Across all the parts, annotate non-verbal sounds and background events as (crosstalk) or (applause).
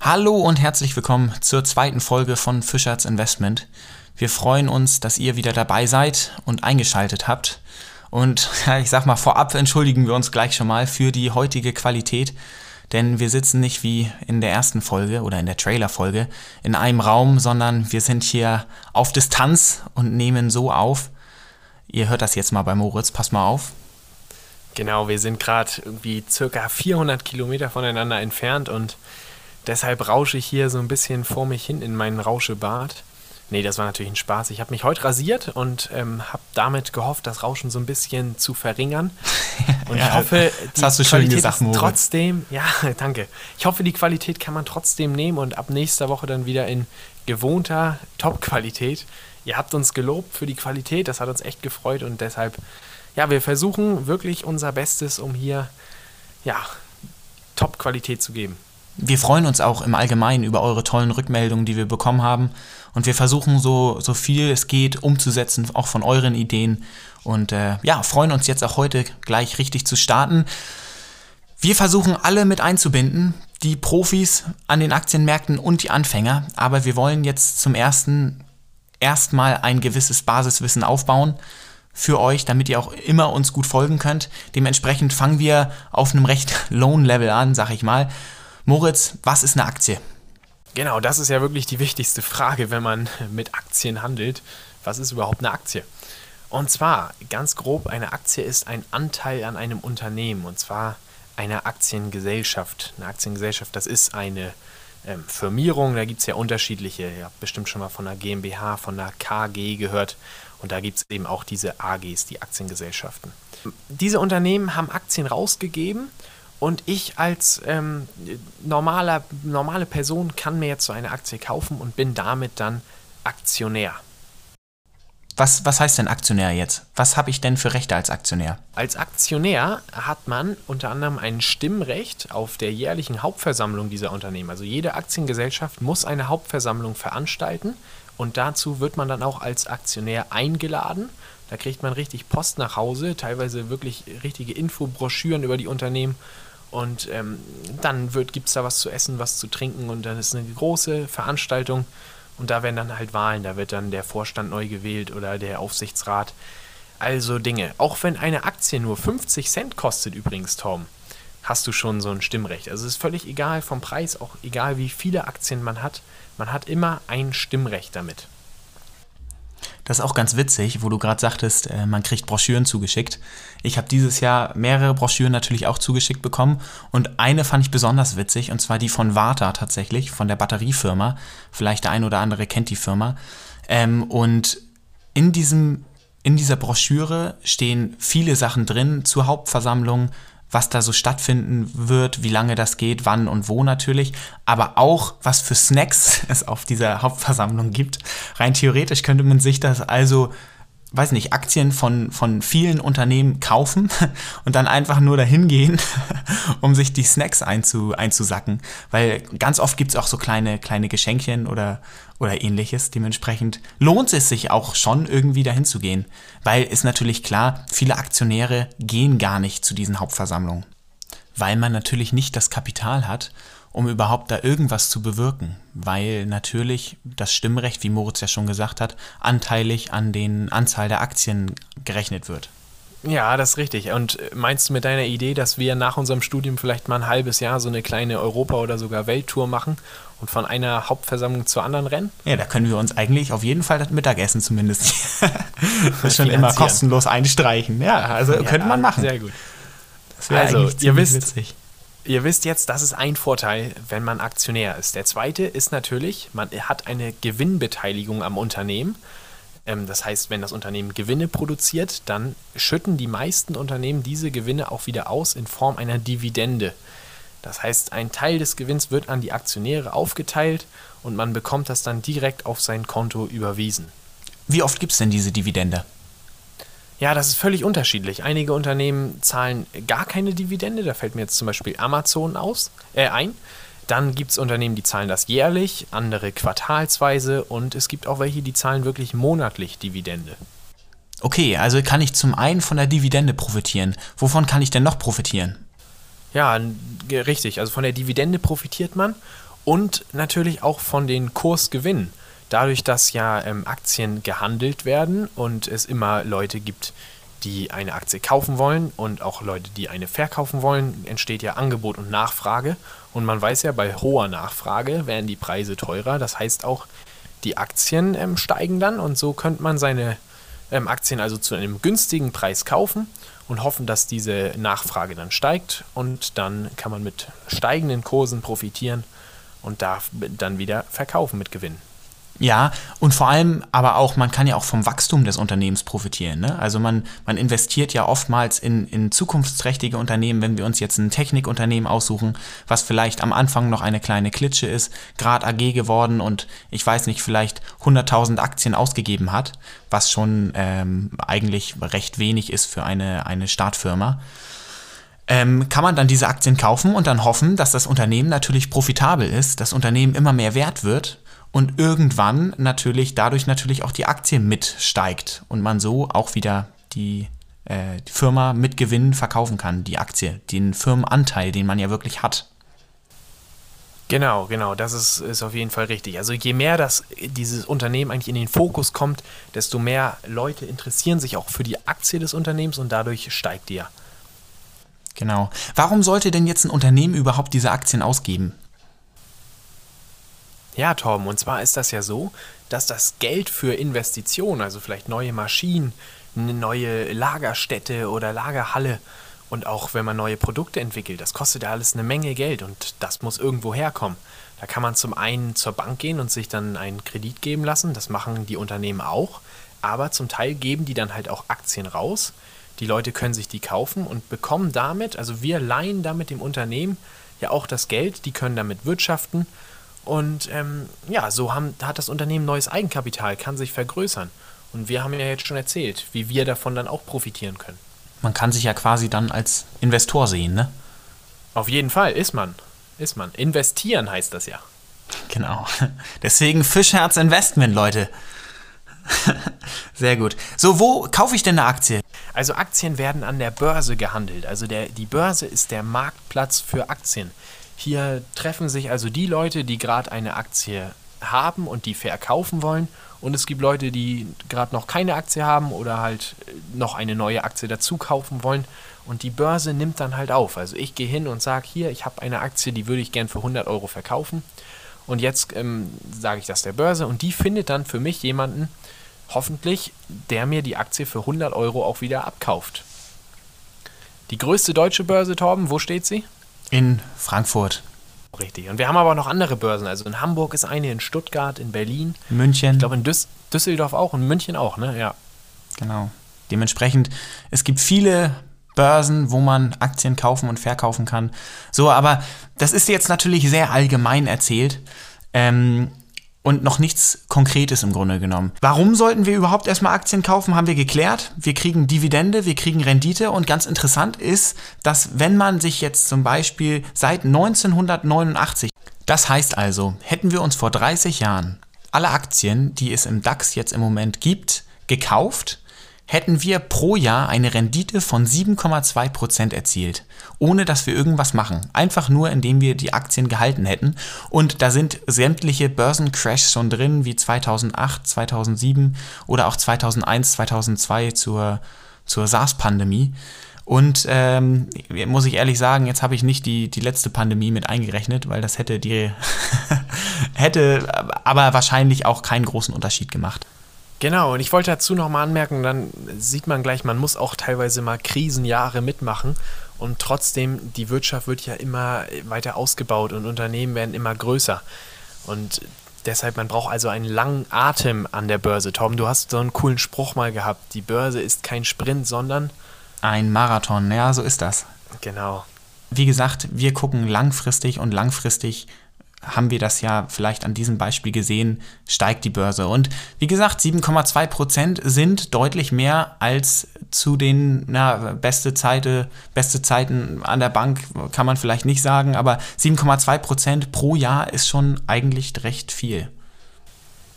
Hallo und herzlich willkommen zur zweiten Folge von Fischer's Investment. Wir freuen uns, dass ihr wieder dabei seid und eingeschaltet habt. Und (laughs) ja, ich sag mal, vorab entschuldigen wir uns gleich schon mal für die heutige Qualität, denn wir sitzen nicht wie in der ersten Folge oder in der Trailer-Folge in einem Raum, sondern wir sind hier auf Distanz und nehmen so auf. Ihr hört das jetzt mal bei Moritz, passt mal auf. Genau, wir sind gerade irgendwie circa 400 Kilometer voneinander entfernt und deshalb rausche ich hier so ein bisschen vor mich hin in meinen Rauschebad. Nee, das war natürlich ein Spaß. Ich habe mich heute rasiert und ähm, habe damit gehofft, das Rauschen so ein bisschen zu verringern. (laughs) Und Ja, ich hoffe, die das hast du schön Qualität gesagt, ist Moritz. trotzdem, ja, (laughs) danke. Ich hoffe, die Qualität kann man trotzdem nehmen und ab nächster Woche dann wieder in gewohnter Top-Qualität. Ihr habt uns gelobt für die Qualität, das hat uns echt gefreut und deshalb, ja, wir versuchen wirklich unser Bestes, um hier, ja, Top-Qualität zu geben. Wir freuen uns auch im Allgemeinen über eure tollen Rückmeldungen, die wir bekommen haben. Und wir versuchen so, so viel es geht umzusetzen, auch von euren Ideen. Und äh, ja, freuen uns jetzt auch heute gleich richtig zu starten. Wir versuchen alle mit einzubinden, die Profis an den Aktienmärkten und die Anfänger. Aber wir wollen jetzt zum ersten erstmal ein gewisses Basiswissen aufbauen für euch, damit ihr auch immer uns gut folgen könnt. Dementsprechend fangen wir auf einem recht (laughs) lowen Level an, sag ich mal. Moritz, was ist eine Aktie? Genau, das ist ja wirklich die wichtigste Frage, wenn man mit Aktien handelt. Was ist überhaupt eine Aktie? Und zwar, ganz grob, eine Aktie ist ein Anteil an einem Unternehmen. Und zwar eine Aktiengesellschaft. Eine Aktiengesellschaft, das ist eine ähm, Firmierung. Da gibt es ja unterschiedliche. Ihr habt bestimmt schon mal von einer GmbH, von einer KG gehört. Und da gibt es eben auch diese AGs, die Aktiengesellschaften. Diese Unternehmen haben Aktien rausgegeben und ich als ähm, normaler, normale Person kann mir jetzt so eine Aktie kaufen und bin damit dann Aktionär. Was, was heißt denn Aktionär jetzt? Was habe ich denn für Rechte als Aktionär? Als Aktionär hat man unter anderem ein Stimmrecht auf der jährlichen Hauptversammlung dieser Unternehmen. Also jede Aktiengesellschaft muss eine Hauptversammlung veranstalten und dazu wird man dann auch als Aktionär eingeladen. Da kriegt man richtig Post nach Hause, teilweise wirklich richtige Infobroschüren über die Unternehmen. Und ähm, dann gibt es da was zu essen, was zu trinken und dann ist eine große Veranstaltung und da werden dann halt Wahlen, da wird dann der Vorstand neu gewählt oder der Aufsichtsrat. Also Dinge. Auch wenn eine Aktie nur 50 Cent kostet übrigens, Tom, hast du schon so ein Stimmrecht. Also es ist völlig egal vom Preis, auch egal wie viele Aktien man hat. Man hat immer ein Stimmrecht damit. Das ist auch ganz witzig, wo du gerade sagtest, äh, man kriegt Broschüren zugeschickt. Ich habe dieses Jahr mehrere Broschüren natürlich auch zugeschickt bekommen und eine fand ich besonders witzig und zwar die von Varta tatsächlich, von der Batteriefirma. Vielleicht der ein oder andere kennt die Firma. Ähm, und in diesem in dieser Broschüre stehen viele Sachen drin zur Hauptversammlung, was da so stattfinden wird, wie lange das geht, wann und wo natürlich, aber auch was für Snacks (laughs) es auf dieser Hauptversammlung gibt. Rein theoretisch könnte man sich das also, weiß nicht, Aktien von, von vielen Unternehmen kaufen (laughs) und dann einfach nur dahin gehen, (laughs) um sich die Snacks einzu, einzusacken. Weil ganz oft gibt es auch so kleine, kleine Geschenkchen oder, oder ähnliches. Dementsprechend lohnt es sich auch schon irgendwie dahin zu gehen. Weil ist natürlich klar, viele Aktionäre gehen gar nicht zu diesen Hauptversammlungen. Weil man natürlich nicht das Kapital hat, um überhaupt da irgendwas zu bewirken. Weil natürlich das Stimmrecht, wie Moritz ja schon gesagt hat, anteilig an den Anzahl der Aktien gerechnet wird. Ja, das ist richtig. Und meinst du mit deiner Idee, dass wir nach unserem Studium vielleicht mal ein halbes Jahr so eine kleine Europa- oder sogar Welttour machen und von einer Hauptversammlung zur anderen rennen? Ja, da können wir uns eigentlich auf jeden Fall das Mittagessen zumindest das (laughs) (laughs) schon immer kostenlos einstreichen. Ja, also könnte man machen. Sehr gut. Das wäre Also, eigentlich ihr wisst- witzig. Ihr wisst jetzt, das ist ein Vorteil, wenn man Aktionär ist. Der zweite ist natürlich, man hat eine Gewinnbeteiligung am Unternehmen. Ähm, Das heißt, wenn das Unternehmen Gewinne produziert, dann schütten die meisten Unternehmen diese Gewinne auch wieder aus in Form einer Dividende. Das heißt, ein Teil des Gewinns wird an die Aktionäre aufgeteilt und man bekommt das dann direkt auf sein Konto überwiesen. Wie oft gibt es denn diese Dividende? Ja, das ist völlig unterschiedlich. Einige Unternehmen zahlen gar keine Dividende. Da fällt mir jetzt zum Beispiel Amazon aus, äh, ein. Dann gibt es Unternehmen, die zahlen das jährlich, andere quartalsweise und es gibt auch welche, die zahlen wirklich monatlich Dividende. Okay, also kann ich zum einen von der Dividende profitieren. Wovon kann ich denn noch profitieren? Ja, richtig. Also von der Dividende profitiert man und natürlich auch von den Kursgewinnen. Dadurch, dass ja ähm, Aktien gehandelt werden und es immer Leute gibt, die eine Aktie kaufen wollen und auch Leute, die eine verkaufen wollen, entsteht ja Angebot und Nachfrage. Und man weiß ja, bei hoher Nachfrage werden die Preise teurer. Das heißt auch, die Aktien ähm, steigen dann und so könnte man seine ähm, Aktien also zu einem günstigen Preis kaufen und hoffen, dass diese Nachfrage dann steigt und dann kann man mit steigenden Kursen profitieren und darf dann wieder verkaufen mit Gewinn. Ja, und vor allem aber auch, man kann ja auch vom Wachstum des Unternehmens profitieren. Ne? Also man, man investiert ja oftmals in, in zukunftsträchtige Unternehmen, wenn wir uns jetzt ein Technikunternehmen aussuchen, was vielleicht am Anfang noch eine kleine Klitsche ist, gerade AG geworden und ich weiß nicht, vielleicht 100.000 Aktien ausgegeben hat, was schon ähm, eigentlich recht wenig ist für eine, eine Startfirma. Ähm, kann man dann diese Aktien kaufen und dann hoffen, dass das Unternehmen natürlich profitabel ist, das Unternehmen immer mehr wert wird und irgendwann natürlich dadurch natürlich auch die Aktie mitsteigt und man so auch wieder die, äh, die Firma mit Gewinn verkaufen kann, die Aktie, den Firmenanteil, den man ja wirklich hat. Genau, genau, das ist, ist auf jeden Fall richtig. Also je mehr das, dieses Unternehmen eigentlich in den Fokus kommt, desto mehr Leute interessieren sich auch für die Aktie des Unternehmens und dadurch steigt die ja. Genau. Warum sollte denn jetzt ein Unternehmen überhaupt diese Aktien ausgeben? Ja, Torben, und zwar ist das ja so, dass das Geld für Investitionen, also vielleicht neue Maschinen, eine neue Lagerstätte oder Lagerhalle und auch wenn man neue Produkte entwickelt, das kostet ja alles eine Menge Geld und das muss irgendwo herkommen. Da kann man zum einen zur Bank gehen und sich dann einen Kredit geben lassen, das machen die Unternehmen auch, aber zum Teil geben die dann halt auch Aktien raus. Die Leute können sich die kaufen und bekommen damit, also wir leihen damit dem Unternehmen ja auch das Geld, die können damit wirtschaften und ähm, ja, so haben, hat das Unternehmen neues Eigenkapital, kann sich vergrößern. Und wir haben ja jetzt schon erzählt, wie wir davon dann auch profitieren können. Man kann sich ja quasi dann als Investor sehen, ne? Auf jeden Fall, ist man. Ist man. Investieren heißt das ja. Genau. Deswegen Fischherz Investment, Leute. Sehr gut. So, wo kaufe ich denn eine Aktie? Also Aktien werden an der Börse gehandelt. Also der, die Börse ist der Marktplatz für Aktien. Hier treffen sich also die Leute, die gerade eine Aktie haben und die verkaufen wollen. Und es gibt Leute, die gerade noch keine Aktie haben oder halt noch eine neue Aktie dazu kaufen wollen. Und die Börse nimmt dann halt auf. Also ich gehe hin und sage, hier, ich habe eine Aktie, die würde ich gern für 100 Euro verkaufen. Und jetzt ähm, sage ich das der Börse und die findet dann für mich jemanden, hoffentlich, der mir die Aktie für 100 Euro auch wieder abkauft. Die größte deutsche Börse, Torben, wo steht sie? In Frankfurt. Richtig. Und wir haben aber noch andere Börsen. Also in Hamburg ist eine, in Stuttgart, in Berlin. München. Ich glaube in Düs Düsseldorf auch und München auch, ne? Ja. Genau. Dementsprechend, es gibt viele Börsen, wo man Aktien kaufen und verkaufen kann. So, aber das ist jetzt natürlich sehr allgemein erzählt. Ähm, und noch nichts Konkretes im Grunde genommen. Warum sollten wir überhaupt erstmal Aktien kaufen, haben wir geklärt. Wir kriegen Dividende, wir kriegen Rendite und ganz interessant ist, dass wenn man sich jetzt zum Beispiel seit 1989, das heißt also, hätten wir uns vor 30 Jahren alle Aktien, die es im DAX jetzt im Moment gibt, gekauft, hätten wir pro Jahr eine Rendite von 7,2% erzielt, ohne dass wir irgendwas machen. Einfach nur, indem wir die Aktien gehalten hätten. Und da sind sämtliche Börsencrashs schon drin, wie 2008, 2007 oder auch 2001, 2002 zur, zur SARS-Pandemie. Und ähm, muss ich ehrlich sagen, jetzt habe ich nicht die, die letzte Pandemie mit eingerechnet, weil das hätte die (laughs) hätte aber wahrscheinlich auch keinen großen Unterschied gemacht. Genau, und ich wollte dazu nochmal anmerken, dann sieht man gleich, man muss auch teilweise mal Krisenjahre mitmachen und trotzdem, die Wirtschaft wird ja immer weiter ausgebaut und Unternehmen werden immer größer. Und deshalb, man braucht also einen langen Atem an der Börse. Tom, du hast so einen coolen Spruch mal gehabt, die Börse ist kein Sprint, sondern ein Marathon. Ja, so ist das. Genau. Wie gesagt, wir gucken langfristig und langfristig haben wir das ja vielleicht an diesem Beispiel gesehen, steigt die Börse. Und wie gesagt, 7,2 Prozent sind deutlich mehr als zu den na, beste, Zeite, beste Zeiten an der Bank, kann man vielleicht nicht sagen, aber 7,2 Prozent pro Jahr ist schon eigentlich recht viel.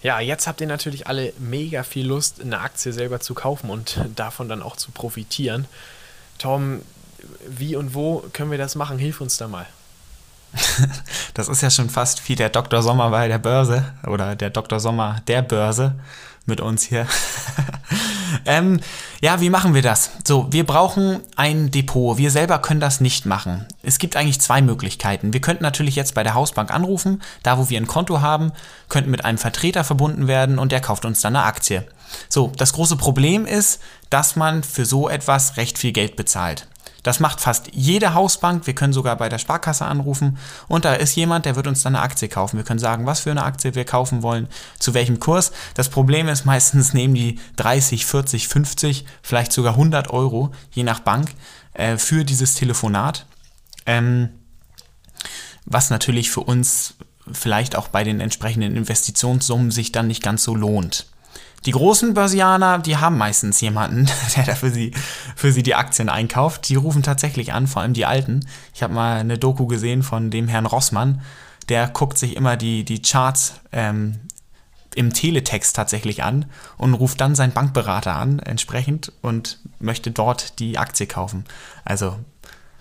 Ja, jetzt habt ihr natürlich alle mega viel Lust, eine Aktie selber zu kaufen und davon dann auch zu profitieren. Tom, wie und wo können wir das machen? Hilf uns da mal. (laughs) Das ist ja schon fast wie der Dr. Sommer bei der Börse oder der Dr. Sommer der Börse mit uns hier. (laughs) ähm, ja, wie machen wir das? So, wir brauchen ein Depot. Wir selber können das nicht machen. Es gibt eigentlich zwei Möglichkeiten. Wir könnten natürlich jetzt bei der Hausbank anrufen, da wo wir ein Konto haben, könnten mit einem Vertreter verbunden werden und der kauft uns dann eine Aktie. So, das große Problem ist, dass man für so etwas recht viel Geld bezahlt. Das macht fast jede Hausbank. Wir können sogar bei der Sparkasse anrufen und da ist jemand, der wird uns dann eine Aktie kaufen. Wir können sagen, was für eine Aktie wir kaufen wollen, zu welchem Kurs. Das Problem ist, (laughs) meistens nehmen die 30, 40, 50, vielleicht sogar 100 Euro, je nach Bank, äh, für dieses Telefonat. Ähm, was natürlich für uns vielleicht auch bei den entsprechenden Investitionssummen sich dann nicht ganz so lohnt. Die großen Börsianer, die haben meistens jemanden, (laughs) der da für sie, für sie die Aktien einkauft. Die rufen tatsächlich an, vor allem die Alten. Ich habe mal eine Doku gesehen von dem Herrn Rossmann. Der guckt sich immer die, die Charts ähm, im Teletext tatsächlich an und ruft dann seinen Bankberater an entsprechend und möchte dort die Aktie kaufen. Also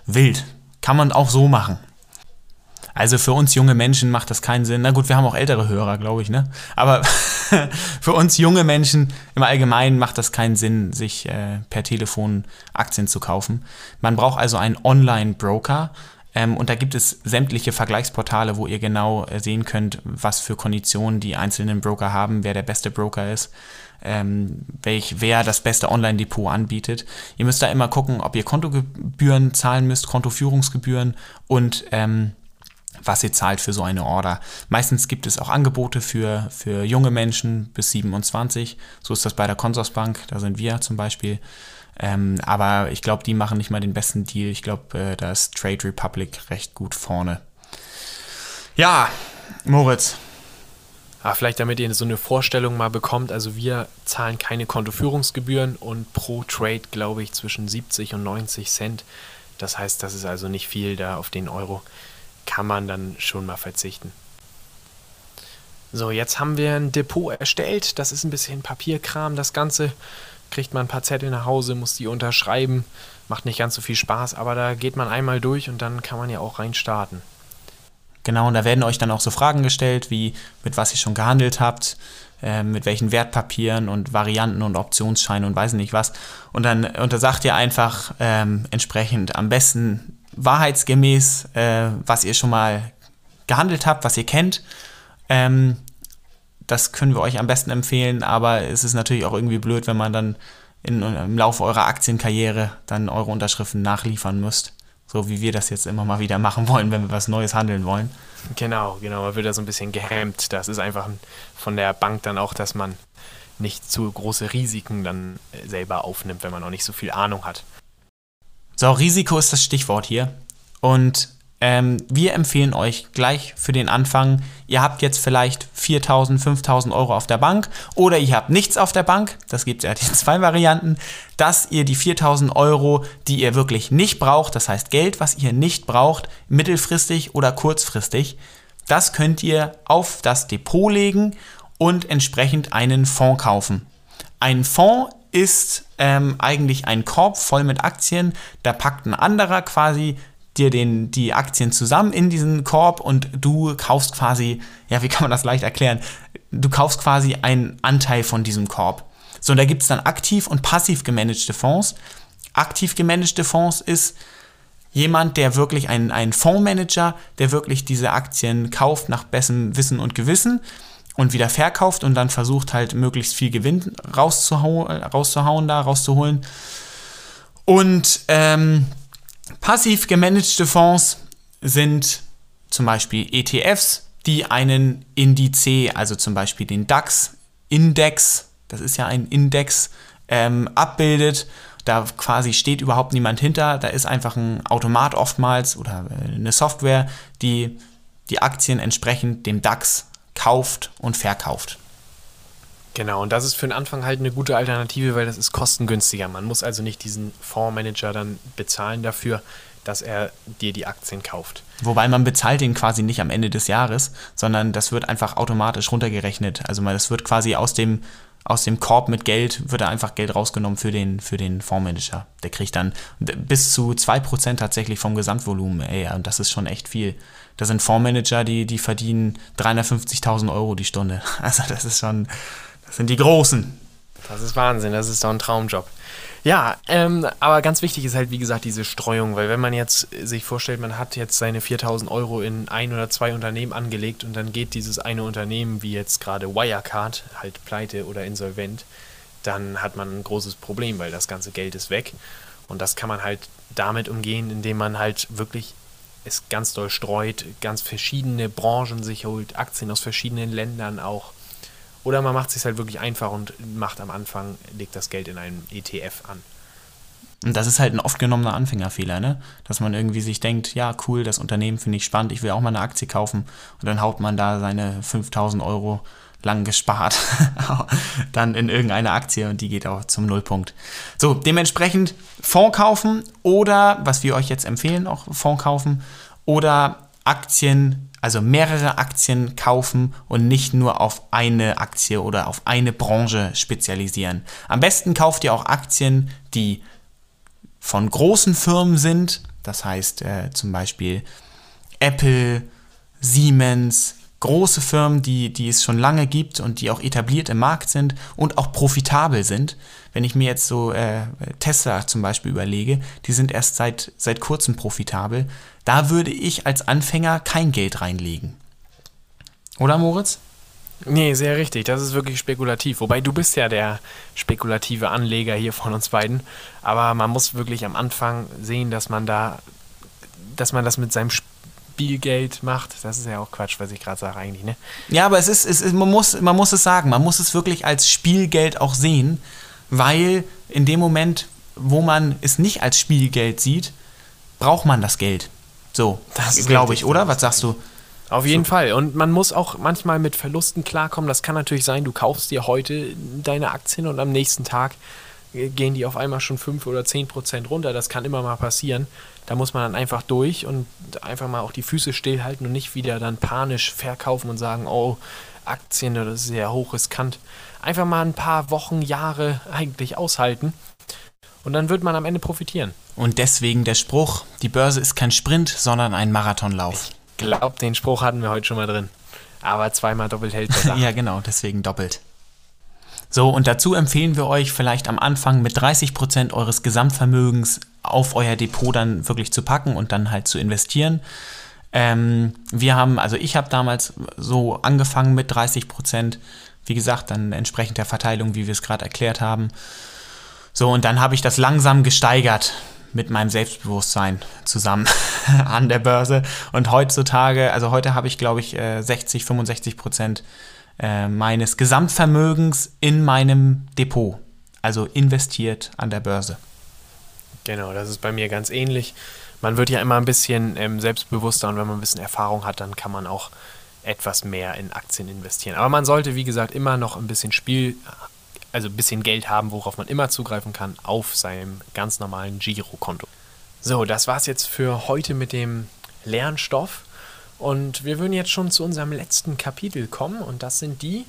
wild. Kann man auch so machen. Also für uns junge Menschen macht das keinen Sinn. Na gut, wir haben auch ältere Hörer, glaube ich, ne? Aber (laughs) für uns junge Menschen im Allgemeinen macht das keinen Sinn, sich äh, per Telefon Aktien zu kaufen. Man braucht also einen Online-Broker. Ähm, und da gibt es sämtliche Vergleichsportale, wo ihr genau äh, sehen könnt, was für Konditionen die einzelnen Broker haben, wer der beste Broker ist. Ähm, welch, wer das beste Online-Depot anbietet. Ihr müsst da immer gucken, ob ihr Kontogebühren zahlen müsst, Kontoführungsgebühren und ähm, was ihr zahlt für so eine Order. Meistens gibt es auch Angebote für, für junge Menschen bis 27. So ist das bei der Consorsbank, da sind wir zum Beispiel. Ähm, aber ich glaube, die machen nicht mal den besten Deal. Ich glaube, äh, da ist Trade Republic recht gut vorne. Ja, Moritz. Ah, vielleicht damit ihr so eine Vorstellung mal bekommt. Also wir zahlen keine Kontoführungsgebühren und pro Trade, glaube ich, zwischen 70 und 90 Cent. Das heißt, das ist also nicht viel da auf den Euro kann man dann schon mal verzichten. So, jetzt haben wir ein Depot erstellt. Das ist ein bisschen Papierkram. Das Ganze kriegt man ein paar Zettel nach Hause, muss die unterschreiben. Macht nicht ganz so viel Spaß, aber da geht man einmal durch und dann kann man ja auch rein starten. Genau, und da werden euch dann auch so Fragen gestellt, wie mit was ihr schon gehandelt habt, äh, mit welchen Wertpapieren und Varianten und Optionsscheinen und weiß nicht was. Und dann, und da sagt ihr einfach ähm, entsprechend am besten wahrheitsgemäß, äh, was ihr schon mal gehandelt habt, was ihr kennt. Ähm, das können wir euch am besten empfehlen, aber es ist natürlich auch irgendwie blöd, wenn man dann in, im Laufe eurer Aktienkarriere dann eure Unterschriften nachliefern müsst. So wie wir das jetzt immer mal wieder machen wollen, wenn wir was Neues handeln wollen. Genau, genau. Man wird da so ein bisschen gehemmt. Das ist einfach von der Bank dann auch, dass man nicht zu große Risiken dann selber aufnimmt, wenn man auch nicht so viel Ahnung hat. So, Risiko ist das Stichwort hier. Und ähm, wir empfehlen euch gleich für den Anfang, ihr habt jetzt vielleicht 4.000, 5.000 Euro auf der Bank oder ihr habt nichts auf der Bank, das gibt ja (laughs) die zwei Varianten, dass ihr die 4.000 Euro, die ihr wirklich nicht braucht, das heißt Geld, was ihr nicht braucht, mittelfristig oder kurzfristig, das könnt ihr auf das Depot legen und entsprechend einen Fonds kaufen. Ein Fonds ist ähm, eigentlich ein Korb voll mit Aktien. Da packt ein anderer quasi dir den, die Aktien zusammen in diesen Korb und du kaufst quasi, ja, wie kann man das leicht erklären? Du kaufst quasi einen Anteil von diesem Korb. So, und da gibt es dann aktiv und passiv gemanagte Fonds. Aktiv gemanagte Fonds ist jemand, der wirklich ein, ein Fondsmanager, der wirklich diese Aktien kauft nach bestem Wissen und Gewissen und wieder verkauft und dann versucht halt möglichst viel Gewinn rauszuhauen, rauszuhauen da, rauszuholen. Und ähm, passiv gemanagte Fonds sind zum Beispiel ETFs, die einen Indiz, also zum Beispiel den DAX-Index, das ist ja ein Index, ähm, abbildet. Da quasi steht überhaupt niemand hinter. Da ist einfach ein Automat oftmals oder äh, eine Software, die die Aktien entsprechend dem DAX kauft und verkauft. Genau, und das ist für den Anfang halt eine gute Alternative, weil das ist kostengünstiger. Man muss also nicht diesen Fondsmanager dann bezahlen dafür. dass er dir die Aktien kauft. Wobei man bezahlt den quasi nicht am Ende des Jahres, sondern das wird einfach automatisch runtergerechnet. Also das wird quasi aus dem, aus dem Korb mit Geld, wird da einfach Geld rausgenommen für den, für den Fondsmanager. Der kriegt dann bis zu 2% tatsächlich vom Gesamtvolumen. Ey, und das ist schon echt viel. Da sind Fondsmanager, die, die verdienen 350.000 Euro die Stunde. (laughs) Also das ist schon, das sind die Großen. Das ist Wahnsinn, das ist doch ein Traumjob. Ja, ähm, aber ganz wichtig ist halt, wie gesagt, diese Streuung, weil wenn man jetzt sich vorstellt, man hat jetzt seine 4000 Euro in ein oder zwei Unternehmen angelegt und dann geht dieses eine Unternehmen, wie jetzt gerade Wirecard, halt pleite oder insolvent, dann hat man ein großes Problem, weil das ganze Geld ist weg. Und das kann man halt damit umgehen, indem man halt wirklich es ganz doll streut, ganz verschiedene Branchen sich holt, Aktien aus verschiedenen Ländern auch oder man macht es sich halt wirklich einfach und macht am Anfang, legt das Geld in einen ETF an. Und das ist halt ein oft genommener Anfängerfehler, ne? Dass man irgendwie sich denkt, ja, cool, das Unternehmen finde ich spannend, ich will auch mal eine Aktie kaufen. Und dann haut man da seine 5000 Euro lang gespart (laughs) dann in irgendeine Aktie und die geht auch zum Nullpunkt. So, dementsprechend Fonds kaufen oder, was wir euch jetzt empfehlen, auch Fonds kaufen oder Aktien also mehrere Aktien kaufen und nicht nur auf eine Aktie oder auf eine Branche spezialisieren. Am besten kauft ihr auch Aktien, die von großen Firmen sind, das heißt äh, zum Beispiel Apple, Siemens, große Firmen, die, die es schon lange gibt und die auch etabliert im Markt sind und auch profitabel sind. Wenn ich mir jetzt so äh, Tesla zum Beispiel überlege, die sind erst seit, seit kurzem profitabel. Da würde ich als Anfänger kein Geld reinlegen. Oder Moritz? Nee, sehr richtig. Das ist wirklich spekulativ. Wobei du bist ja der spekulative Anleger hier von uns beiden. Aber man muss wirklich am Anfang sehen, dass man da, dass man das mit seinem Spielgeld macht. Das ist ja auch Quatsch, was ich gerade sage eigentlich, ne? Ja, aber es ist, es ist, man, muss, man muss es sagen. Man muss es wirklich als Spielgeld auch sehen, weil in dem Moment, wo man es nicht als Spielgeld sieht, braucht man das Geld. So, das glaube ich, oder? Was sagst du? Auf jeden so. Fall. Und man muss auch manchmal mit Verlusten klarkommen. Das kann natürlich sein, du kaufst dir heute deine Aktien und am nächsten Tag gehen die auf einmal schon 5 oder 10 Prozent runter. Das kann immer mal passieren. Da muss man dann einfach durch und einfach mal auch die Füße stillhalten und nicht wieder dann panisch verkaufen und sagen, oh, Aktien, das ist sehr hochriskant. Einfach mal ein paar Wochen, Jahre eigentlich aushalten und dann wird man am Ende profitieren. Und deswegen der Spruch, die Börse ist kein Sprint, sondern ein Marathonlauf. Ich glaube, den Spruch hatten wir heute schon mal drin. Aber zweimal doppelt hält besser. (laughs) ja, genau, deswegen doppelt. So, und dazu empfehlen wir euch vielleicht am Anfang mit 30% eures Gesamtvermögens auf euer Depot dann wirklich zu packen und dann halt zu investieren. Ähm, wir haben, also ich habe damals so angefangen mit 30%, wie gesagt, dann entsprechend der Verteilung, wie wir es gerade erklärt haben. So, und dann habe ich das langsam gesteigert mit meinem Selbstbewusstsein zusammen (laughs) an der Börse. Und heutzutage, also heute habe ich, glaube ich, 60, äh, 65 Prozent äh, meines Gesamtvermögens in meinem Depot. Also investiert an der Börse. Genau, das ist bei mir ganz ähnlich. Man wird ja immer ein bisschen ähm, selbstbewusster und wenn man ein bisschen Erfahrung hat, dann kann man auch etwas mehr in Aktien investieren. Aber man sollte, wie gesagt, immer noch ein bisschen Spiel also ein bisschen Geld haben, worauf man immer zugreifen kann, auf seinem ganz normalen Girokonto. So, das war's jetzt für heute mit dem Lernstoff. Und wir würden jetzt schon zu unserem letzten Kapitel kommen und das sind die.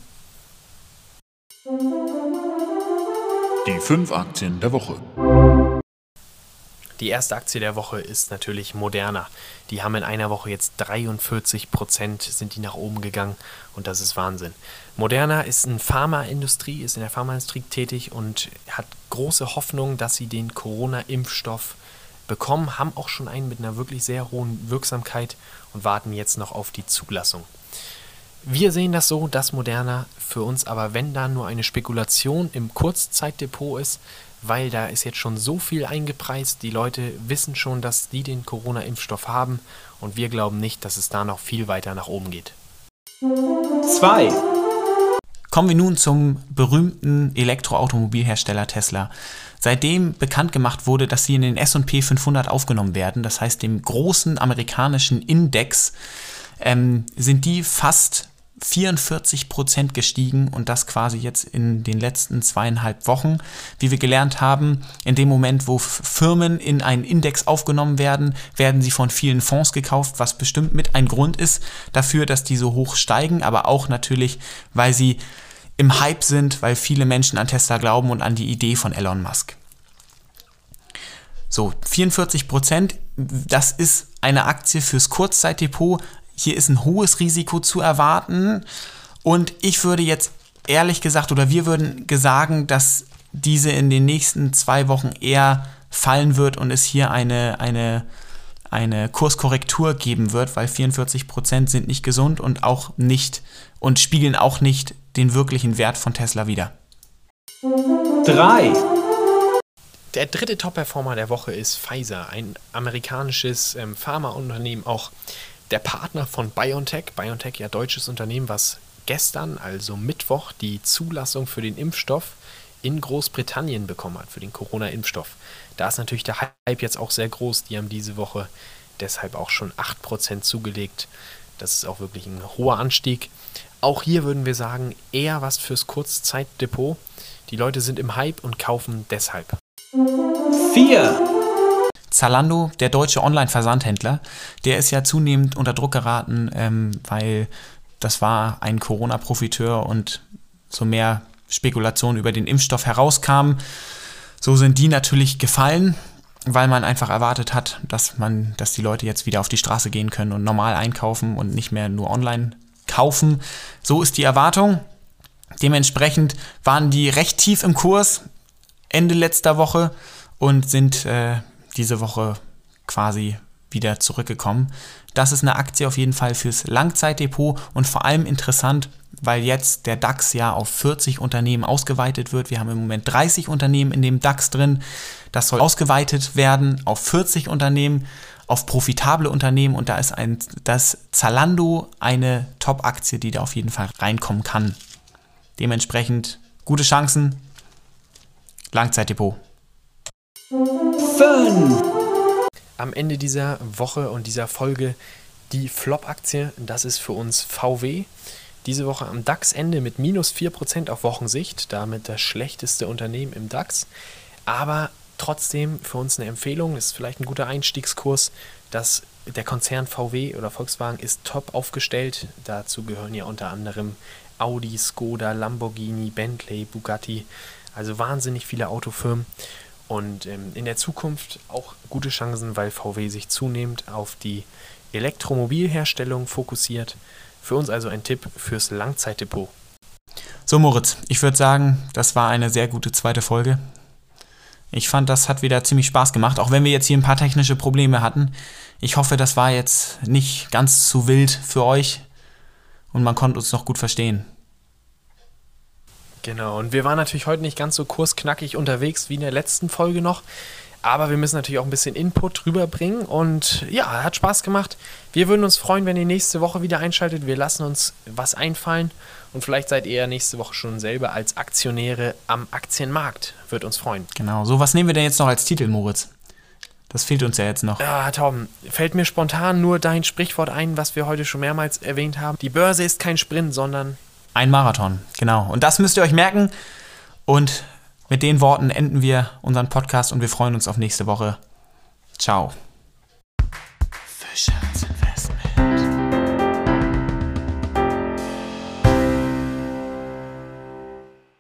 Die fünf Aktien der Woche. Die erste Aktie der Woche ist natürlich Moderna. Die haben in einer Woche jetzt 43 Prozent sind die nach oben gegangen und das ist Wahnsinn. Moderna ist in Pharmaindustrie, ist in der Pharmaindustrie tätig und hat große Hoffnung, dass sie den Corona-Impfstoff bekommen, haben auch schon einen mit einer wirklich sehr hohen Wirksamkeit und warten jetzt noch auf die Zulassung. Wir sehen das so, dass Moderna für uns aber, wenn da nur eine Spekulation im Kurzzeitdepot ist, weil da ist jetzt schon so viel eingepreist. Die Leute wissen schon, dass die den Corona-Impfstoff haben und wir glauben nicht, dass es da noch viel weiter nach oben geht. 2. Kommen wir nun zum berühmten Elektroautomobilhersteller Tesla. Seitdem bekannt gemacht wurde, dass sie in den SP 500 aufgenommen werden, das heißt dem großen amerikanischen Index, ähm, sind die fast 44 Prozent gestiegen und das quasi jetzt in den letzten zweieinhalb Wochen. Wie wir gelernt haben, in dem Moment, wo Firmen in einen Index aufgenommen werden, werden sie von vielen Fonds gekauft, was bestimmt mit ein Grund ist dafür, dass die so hoch steigen, aber auch natürlich, weil sie im Hype sind, weil viele Menschen an Tesla glauben und an die Idee von Elon Musk. So, 44 Prozent, das ist eine Aktie fürs Kurzzeitdepot, hier ist ein hohes Risiko zu erwarten. Und ich würde jetzt ehrlich gesagt, oder wir würden sagen, dass diese in den nächsten zwei Wochen eher fallen wird und es hier eine, eine, eine Kurskorrektur geben wird, weil 44% sind nicht gesund und auch nicht und spiegeln auch nicht den wirklichen Wert von Tesla wider. 3. Der dritte Top-Performer der Woche ist Pfizer, ein amerikanisches ähm, Pharmaunternehmen, auch der Partner von BioNTech, BioNTech ja deutsches Unternehmen, was gestern, also Mittwoch, die Zulassung für den Impfstoff in Großbritannien bekommen hat, für den Corona-Impfstoff. Da ist natürlich der Hype jetzt auch sehr groß. Die haben diese Woche deshalb auch schon 8% zugelegt. Das ist auch wirklich ein hoher Anstieg. Auch hier würden wir sagen, eher was fürs Kurzzeitdepot. Die Leute sind im Hype und kaufen deshalb. 4. Zalando, der deutsche Online-Versandhändler, der ist ja zunehmend unter Druck geraten, ähm, weil das war ein Corona-Profiteur und so mehr Spekulationen über den Impfstoff herauskamen. So sind die natürlich gefallen, weil man einfach erwartet hat, dass man, dass die Leute jetzt wieder auf die Straße gehen können und normal einkaufen und nicht mehr nur online kaufen. So ist die Erwartung. Dementsprechend waren die recht tief im Kurs Ende letzter Woche und sind äh, diese Woche quasi wieder zurückgekommen. Das ist eine Aktie auf jeden Fall fürs Langzeitdepot und vor allem interessant, weil jetzt der DAX ja auf 40 Unternehmen ausgeweitet wird. Wir haben im Moment 30 Unternehmen in dem DAX drin. Das soll ausgeweitet werden auf 40 Unternehmen, auf profitable Unternehmen und da ist ein, das Zalando eine Top-Aktie, die da auf jeden Fall reinkommen kann. Dementsprechend gute Chancen. Langzeitdepot. 5. Am Ende dieser Woche und dieser Folge die Flop-Aktie, das ist für uns VW. Diese Woche am DAX-Ende mit minus 4% auf Wochensicht, damit das schlechteste Unternehmen im DAX. Aber trotzdem für uns eine Empfehlung, ist vielleicht ein guter Einstiegskurs, dass der Konzern VW oder Volkswagen ist top aufgestellt. Dazu gehören ja unter anderem Audi, Skoda, Lamborghini, Bentley, Bugatti, also wahnsinnig viele Autofirmen. Und ähm, in der Zukunft auch gute Chancen, weil VW sich zunehmend auf die Elektromobilherstellung fokussiert. Für uns also ein Tipp fürs Langzeitdepot. So, Moritz, ich würde sagen, das war eine sehr gute zweite Folge. Ich fand, das hat wieder ziemlich Spaß gemacht, auch wenn wir jetzt hier ein paar technische Probleme hatten. Ich hoffe, das war jetzt nicht ganz zu wild für euch und man konnte uns noch gut verstehen. Genau, und wir waren natürlich heute nicht ganz so kursknackig unterwegs wie in der letzten Folge noch. Aber wir müssen natürlich auch ein bisschen Input rüberbringen. Und ja, hat Spaß gemacht. Wir würden uns freuen, wenn ihr nächste Woche wieder einschaltet. Wir lassen uns was einfallen. Und vielleicht seid ihr nächste Woche schon selber als Aktionäre am Aktienmarkt. Wird uns freuen. Genau. So, was nehmen wir denn jetzt noch als Titel, Moritz? Das fehlt uns ja jetzt noch. Ja, Tom, fällt mir spontan nur dein Sprichwort ein, was wir heute schon mehrmals erwähnt haben. Die Börse ist kein Sprint, sondern ein Marathon, genau. Und das müsst ihr euch merken. Und mit den Worten enden wir unseren Podcast und wir freuen uns auf nächste Woche. Ciao. Fischer.